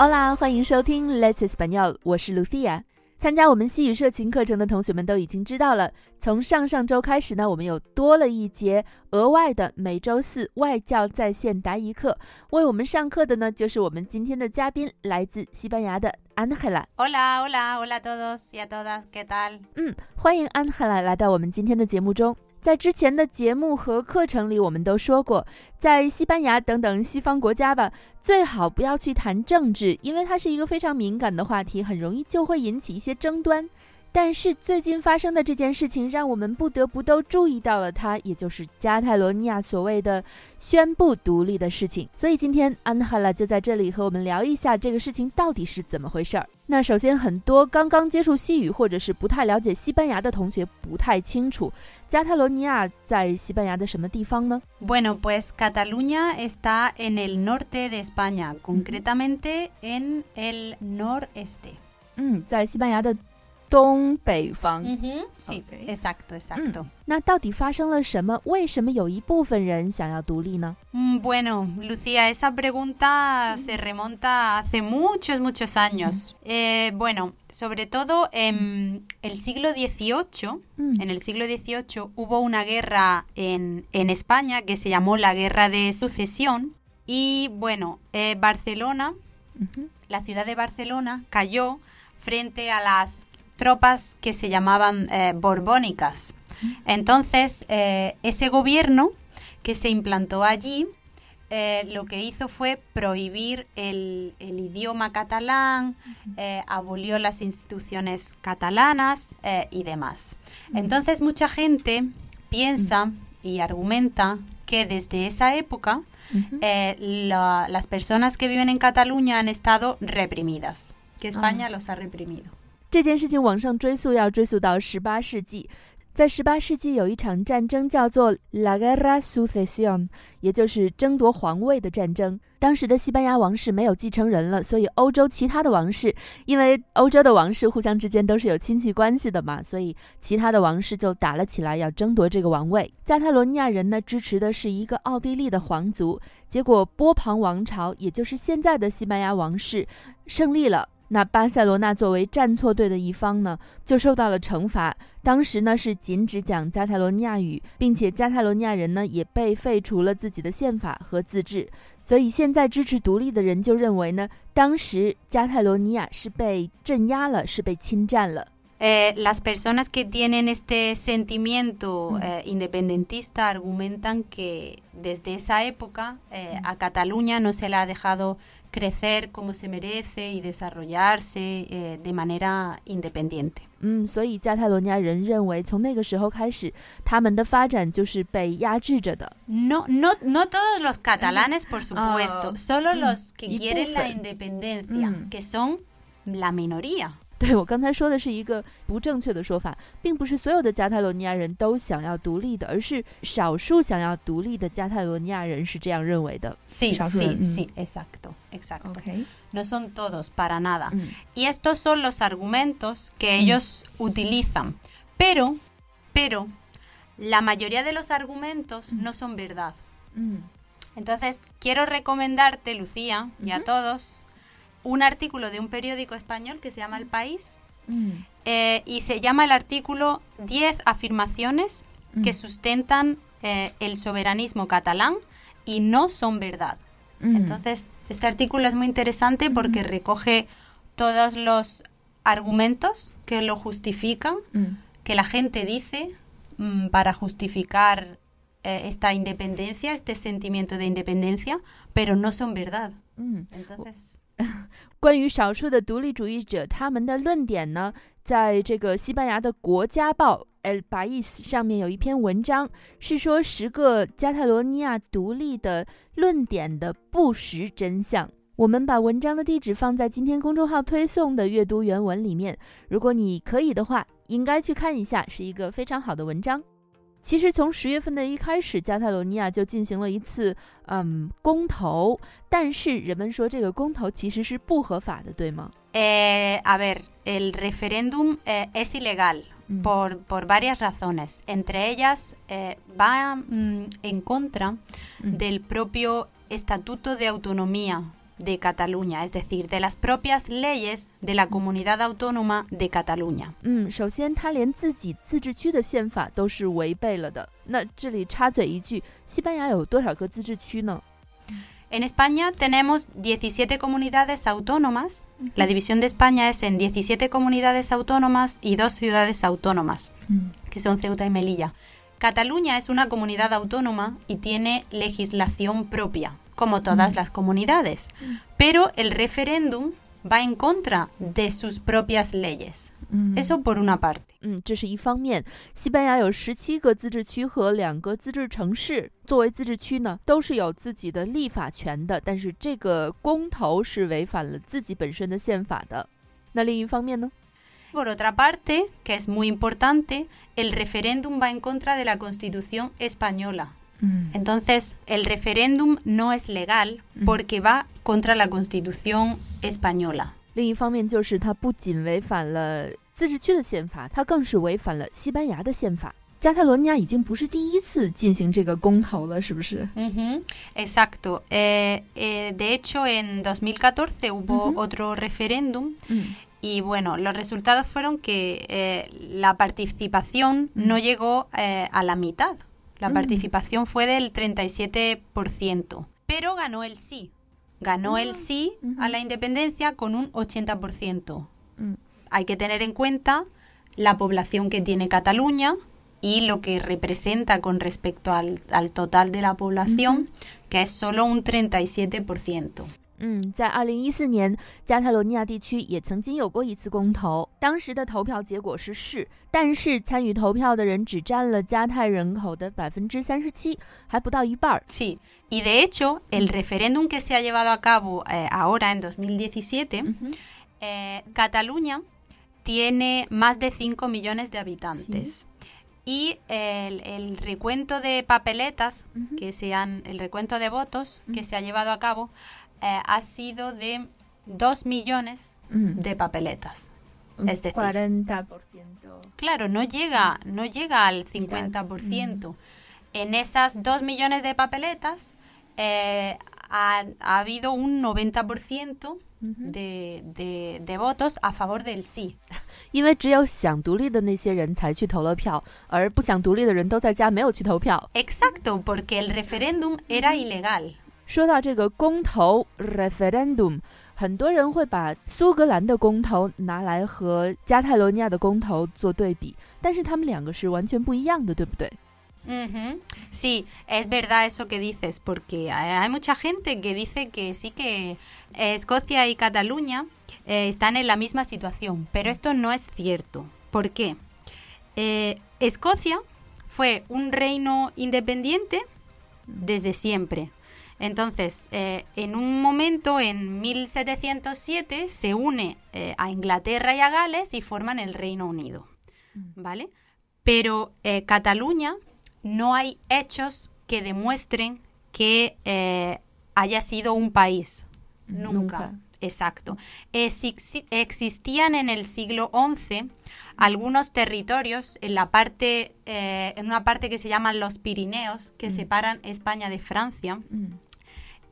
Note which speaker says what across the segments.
Speaker 1: Hola，欢迎收听 Let's Español，我是 Lucia。参加我们西语社群课程的同学们都已经知道了，从上上周开始呢，我们有多了一节额外的每周四外教在线答疑课。为我们上课的呢，就是我们今天的嘉宾，来自西班牙的 Angela。
Speaker 2: Hola, hola, hola a todos y a todas, ¿qué tal?
Speaker 1: 嗯，欢迎 Angela 来到我们今天的节目中。在之前的节目和课程里，我们都说过，在西班牙等等西方国家吧，最好不要去谈政治，因为它是一个非常敏感的话题，很容易就会引起一些争端。但是最近发生的这件事情，让我们不得不都注意到了它，也就是加泰罗尼亚所谓的宣布独立的事情。所以今天安哈拉就在这里和我们聊一下这个事情到底是怎么回事儿。那首先，很多刚刚接触西语或者是不太了解西班牙的同学不太清楚，加泰罗尼亚在西班牙的什么地方呢
Speaker 2: ？Bueno, pues Cataluña está en el norte de España, concretamente en el noreste.
Speaker 1: 嗯，在西班牙的东北方。
Speaker 2: Sí,
Speaker 1: Ok.
Speaker 2: exacto, exacto.
Speaker 1: 那到底发生了什么？为什么有一部分人想要独立呢？
Speaker 2: Mm, Bueno, Lucía, esa pregunta se remonta hace muchos, muchos años. Eh, bueno, sobre todo en el siglo XVIII,
Speaker 1: 嗯
Speaker 2: en el siglo XVIII hubo una guerra en, en España que se llamó la Guerra de Sucesión. Y bueno, eh, Barcelona,
Speaker 1: 嗯哼
Speaker 2: la ciudad de Barcelona, cayó frente a las tropas que se llamaban eh, borbónicas. Entonces, eh, ese gobierno que se implantó allí, eh, lo que hizo fue prohibir el, el idioma catalán, eh, abolió las instituciones catalanas eh, y demás. Entonces, mucha gente piensa y argumenta que desde esa época la- las personas que viven en Cataluña han estado reprimidas, que España los ha reprimido.
Speaker 1: 这件事情往上追溯，要追溯到十八世纪。在十八世纪有一场战争叫做 La Guerra Sucesión，也就是争夺皇位的战争。当时的西班牙王室没有继承人了，所以欧洲其他的王室，因为欧洲的王室互相之间都是有亲戚关系的嘛，所以其他的王室就打了起来，要争夺这个王位。加泰罗尼亚人呢支持的是一个奥地利的皇族，结果波旁王朝，也就是现在的西班牙王室胜利了。那巴塞罗那作为站错队的一方呢，就受到了惩罚。当时呢是禁止讲加泰罗尼亚语，并且加泰罗尼亚人呢也被废除了自己的宪法和自治。所以现在支持独立的人就认为呢，当时加泰罗尼亚是被镇压了，是被侵占了。
Speaker 2: Eh, las personas que tienen este sentimiento
Speaker 1: Mm.
Speaker 2: eh, independentista argumentan que desde esa época eh, a Cataluña no se le ha dejado crecer como se merece y desarrollarse eh, de manera independiente.
Speaker 1: 嗯，所以加泰罗尼亚人认为，从那个时候开始，他们的发展就是被压制着的。
Speaker 2: No, no, no todos los catalanes, por supuesto,
Speaker 1: Ah,
Speaker 2: solo
Speaker 1: mm,
Speaker 2: los que
Speaker 1: y
Speaker 2: quieren la
Speaker 1: bufen.
Speaker 2: independencia,
Speaker 1: Mm.
Speaker 2: que son la minoría.
Speaker 1: 对我刚才说的是一个不正确的说法，并不是所有的加泰罗尼亚人都想要独立的，而是少数想要独立的加泰罗尼亚人是这样认为的。
Speaker 2: Sí,
Speaker 1: 少数
Speaker 2: sí,
Speaker 1: 人，
Speaker 2: sí, exacto, exacto.
Speaker 1: OK，
Speaker 2: No son todos, para nada.
Speaker 1: 嗯
Speaker 2: Y estos son los argumentos que ellos utilizan. Pero, pero, la mayoría de los argumentos no son verdad.
Speaker 1: 嗯
Speaker 2: Entonces, quiero recomendarte, Lucía, y a todos, un artículo de un periódico español que se llama El País
Speaker 1: mm.
Speaker 2: eh, y se llama el artículo 10 afirmaciones que
Speaker 1: mm.
Speaker 2: sustentan eh, el soberanismo catalán y no son verdad.
Speaker 1: Mm.
Speaker 2: Entonces, este artículo es muy interesante porque recoge todos los argumentos que lo justifican, que la gente dice para justificar eh, esta independencia, este sentimiento de independencia, pero no son verdad. Entonces...
Speaker 1: 关于少数的独立主义者，他们的论点呢，在这个西班牙的国家报《El País》上面有一篇文章，是说十个加泰罗尼亚独立的论点的不实真相。我们把文章的地址放在今天公众号推送的阅读原文里面，如果你可以的话，应该去看一下，是一个非常好的文章。其实从十月份的一开始，加泰罗尼亚就进行了一次嗯公投，但是人们说这个公投其实是不合法的，对吗？
Speaker 2: eh, a ver, el referéndum eh, es ilegal.
Speaker 1: Mm.
Speaker 2: Por, por varias razones. Entre ellas, eh, va mm, en contra
Speaker 1: Mm.
Speaker 2: del propio Estatuto de Autonomía de Cataluña, es decir, de las propias leyes de la comunidad autónoma de Cataluña.
Speaker 1: 嗯，首先他连自己自治区的宪法都是违背了的。那这里插嘴一句，西班牙有多少个自治区呢？
Speaker 2: En España tenemos 17 comunidades autónomas. La división de España es en 17 comunidades autónomas y dos ciudades autónomas, que son Ceuta y Melilla. Cataluña es una comunidad autónoma y tiene legislación propia, como todas las comunidades. Pero el referéndum va en contra de sus propias leyes. Eso por una parte.
Speaker 1: 嗯，这是一方面。西班牙有十七个自治区和两个自治城市，作为自治区呢，都是有自己的立法权的。但是这个公投是违反了自己本身的宪法的。那另一方面呢？
Speaker 2: Por otra parte, que es muy importante, el referéndum va en contra de la Constitución española.
Speaker 1: 嗯
Speaker 2: Entonces, el referéndum no es legal porque va contra la Constitución española.
Speaker 1: 另一方面就是它不仅违反了自治区的宪法，它更是违反了西班牙的宪法。加泰罗尼亚已经不是第一次进行这个公投了，是不是？
Speaker 2: Ujú, Exacto. Eh, eh, de hecho, en 2014 hubo otro referéndum
Speaker 1: 嗯
Speaker 2: y bueno, los resultados fueron que eh, la participación no llegó eh, a la mitad. La
Speaker 1: Mm.
Speaker 2: participación fue del 37%, pero ganó el sí. Ganó el sí a la independencia con un 80%.
Speaker 1: Mm.
Speaker 2: Hay que tener en cuenta la población que tiene Cataluña y lo que representa con respecto al, al total de la población, que es solo un 37%.
Speaker 1: 嗯，在二零一四年，加泰罗尼亚地区也曾经有过一次公投，当时的投票结果是是，但是参与投票的人只占了加泰人口的百分之三十七，还不到一半儿。
Speaker 2: Sí, y de hecho, el referéndum que se ha llevado a cabo eh, ahora en 2017, eh, Cataluña tiene más de 5 millones de habitantes. Y el, el recuento de papeletas, que se han, el recuento de votos que se ha llevado a cabo, eh, ha sido de 2 millones
Speaker 1: Mm.
Speaker 2: de papeletas. Es decir,
Speaker 1: 40%。
Speaker 2: Claro, no llega, no llega al 50%. En esas 2 millones de papeletas eh, ha, ha habido un 90% de, de- de votos a favor del sí.
Speaker 1: 因为只有想独立的那些人才去投了票，而不想独立的人都在家没有去投票。
Speaker 2: Exacto, porque el referéndum era ilegal.
Speaker 1: 说到这个公投 referendum，很多人会把苏格兰的公投拿来和加泰罗尼亚的公投做对比，但是他们两个是完全不一样的，对不对？
Speaker 2: Ujú. Sí, es verdad eso que dices, porque hay hay mucha gente que dice que sí que eh, Escocia y Cataluña eh, están en la misma situación, pero esto no es cierto. ¿Por qué? Eh, Escocia fue un reino independiente desde siempre. entonces, eh, en un momento, en 1707, se une eh, a Inglaterra y a Gales y forman el Reino Unido. ¿Vale? Pero eh, Cataluña no hay hechos que demuestren que haya sido un país. Nunca.
Speaker 1: Nunca.
Speaker 2: Exacto. Exi- existían en el siglo XI algunos territorios en la parte, eh, en una parte que se llaman los Pirineos, que separan España de Francia,
Speaker 1: 嗯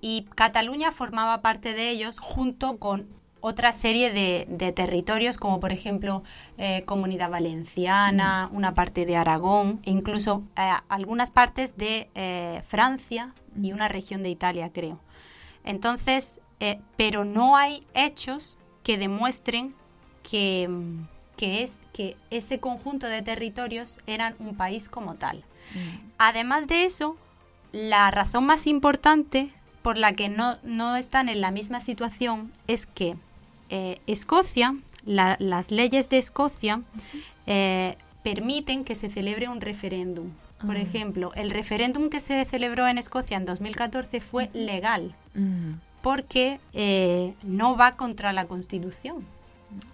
Speaker 2: y Cataluña formaba parte de ellos junto con otra serie de, de territorios como por ejemplo eh, Comunidad Valenciana, una parte de Aragón e incluso eh, algunas partes de eh, Francia y una región de Italia creo. Entonces, pero no hay hechos que demuestren que, mm, que, es, que ese conjunto de territorios eran un país como tal. Además de eso, la razón más importante por la que no, no están en la misma situación es que eh, Escocia, la- las leyes de Escocia, eh, permiten que se celebre un referéndum. Por
Speaker 1: Ah.
Speaker 2: ejemplo, el referéndum que se celebró en Escocia en 2014 fue legal
Speaker 1: 嗯
Speaker 2: porque eh, no va contra la Constitución.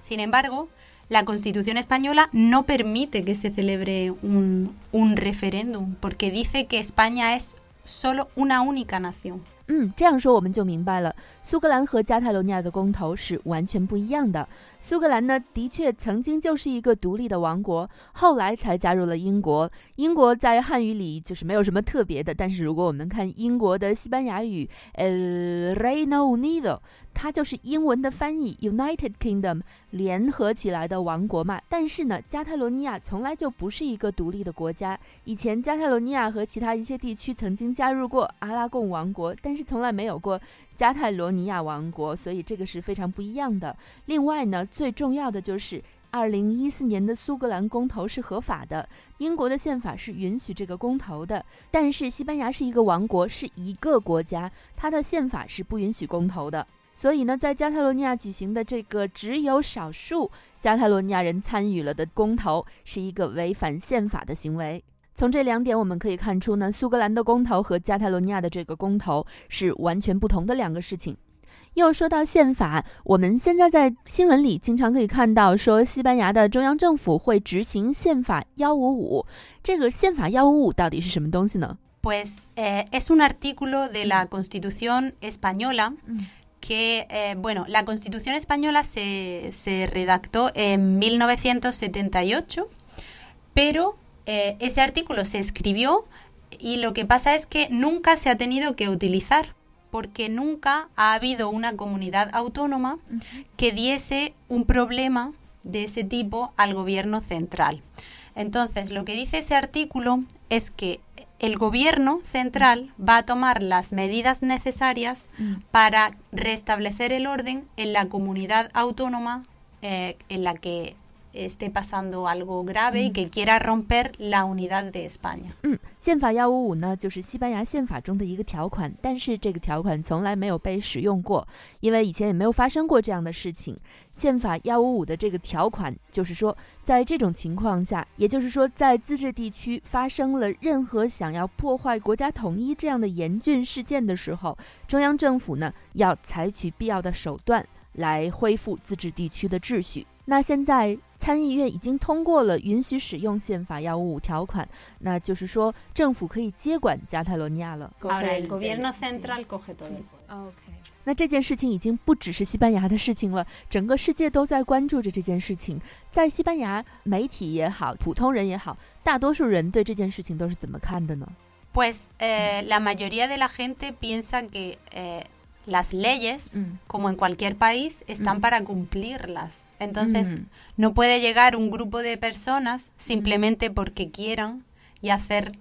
Speaker 2: Sin embargo, la Constitución española no permite que se celebre un, un referéndum porque dice que España es solo una única nación.
Speaker 1: 嗯，这样说我们就明白了，苏格兰和加泰罗尼亚的公投是完全不一样的。苏格兰呢，的确曾经就是一个独立的王国，后来才加入了英国。英国在汉语里就是没有什么特别的，但是如果我们看英国的西班牙语，El Reino Unido。它就是英文的翻译，United Kingdom，联合起来的王国嘛。但是呢，加泰罗尼亚从来就不是一个独立的国家。以前加泰罗尼亚和其他一些地区曾经加入过阿拉贡王国，但是从来没有过加泰罗尼亚王国，所以这个是非常不一样的。另外呢，最重要的就是二零一四年的苏格兰公投是合法的，英国的宪法是允许这个公投的。但是西班牙是一个王国，是一个国家，它的宪法是不允许公投的。所以呢，在加泰罗尼亚举行的这个只有少数加泰罗尼亚人参与了的公投，是一个违反宪法的行为。从这两点我们可以看出呢，苏格兰的公投和加泰罗尼亚的这个公投是完全不同的两个事情。又说到宪法，我们现在在新闻里经常可以看到说，西班牙的中央政府会执行宪法幺五五。这个宪法幺五五到底是什么东西呢
Speaker 2: ？Pues es un artículo de la Constitución española. que, eh, bueno, la Constitución española se, se redactó en 1978, pero eh, ese artículo se escribió y lo que pasa es que nunca se ha tenido que utilizar porque nunca ha habido una comunidad autónoma que diese un problema de ese tipo al gobierno central. Entonces, lo que dice ese artículo es que el gobierno central va a tomar las medidas necesarias para restablecer el orden en la comunidad autónoma eh, en la que esté pasando algo grave y que quiera romper la unidad de España.
Speaker 1: 嗯，宪法幺五五呢，就是西班牙宪法中的一个条款，但是这个条款从来没有被使用过，因为以前也没有发生过这样的事情。宪法幺五五的这个条款就是说，在这种情况下，也就是说，在自治地区发生了任何想要破坏国家统一这样的严峻事件的时候，中央政府呢要采取必要的手段来恢复自治地区的秩序。那现在参议院已经通过了允许使用宪法幺五五条款，那就是说政府可以接管加泰罗尼亚了。那这件事情已经不只是西班牙的事情了，整个世界都在关注着这件事情。在西班牙，媒体也好，普通人也好，大多数人对这件事情都是怎么看的呢
Speaker 2: ？Pues la mayoría de la gente piensa que las leyes, mm. como en cualquier país, están mm. para cumplirlas. Entonces, mm. no puede llegar un grupo de personas simplemente porque quieran y hacer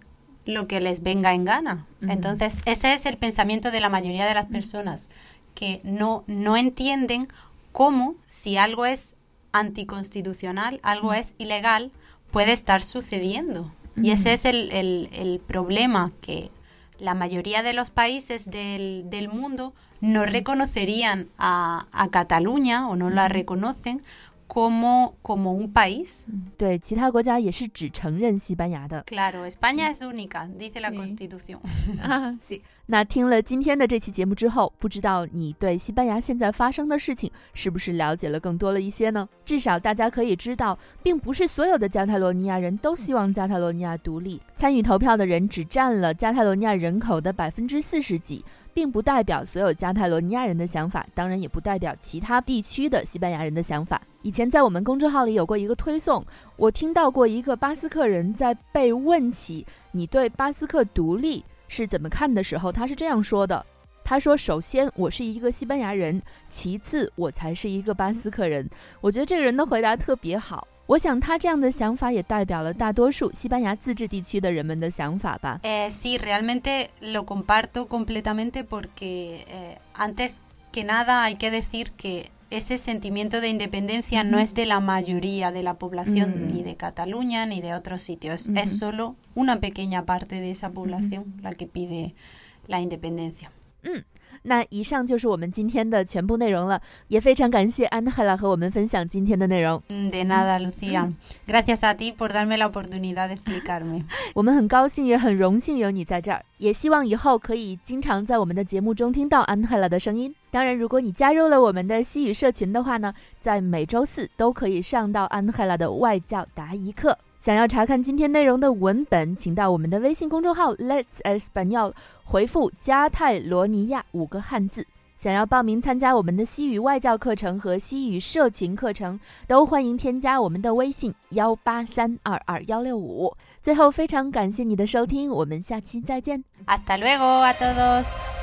Speaker 2: lo que les venga en gana. Entonces, ese es el pensamiento de la mayoría de las personas, que no, no entienden cómo si algo es anticonstitucional, algo es ilegal, puede estar sucediendo. Y ese es el, el, el problema que la mayoría de los países del, del mundo no reconocerían a, a Cataluña o no la reconocen como como un país. Claro, España es única, dice la Constitución.
Speaker 1: 啊，是。那听了今天的这期节目之后，不知道你对西班牙现在发生的事情是不是了解了更多了一些呢？至少大家可以知道，并不是所有的加泰罗尼亚人都希望加泰罗尼亚独立。参与投票的人只占了加泰罗尼亚人口的百分之四十几。并不代表所有加泰罗尼亚人的想法，当然也不代表其他地区的西班牙人的想法。以前在我们公众号里有过一个推送，我听到过一个巴斯克人在被问起你对巴斯克独立是怎么看的时候，他是这样说的：“他说，首先我是一个西班牙人，其次我才是一个巴斯克人。”我觉得这个人的回答特别好。我想他这样的想法也代表了大多数西班牙自治地区的人们的想法吧。
Speaker 2: Eh, sí, realmente lo comparto completamente porque eh, antes que nada hay que decir que ese sentimiento de independencia no es de la mayoría de la población ni de Cataluña ni de otros sitios, es solo una pequeña parte de esa población la que pide la independencia.
Speaker 1: 那以上就是我们今天的全部内容了，也非常感谢安海拉和我们分享今天的内容。
Speaker 2: 嗯，de nada, Lucía. Gracias a ti por darme la oportunidad de explicarme.
Speaker 1: 我们很高兴，也很荣幸有你在这儿，也希望以后可以经常在我们的节目中听到安海拉的声音。当然，如果你加入了我们的西语社群的话呢，在每周四都可以上到安海拉的外教答疑课。想要查看今天内容的文本，请到我们的微信公众号 Let's Español，回复加泰罗尼亚五个汉字。想要报名参加我们的西语外教课程和西语社群课程，都欢迎添加我们的微信幺八三二二幺六五。最后，非常感谢你的收听，我们下期再见。
Speaker 2: Hasta luego a todos.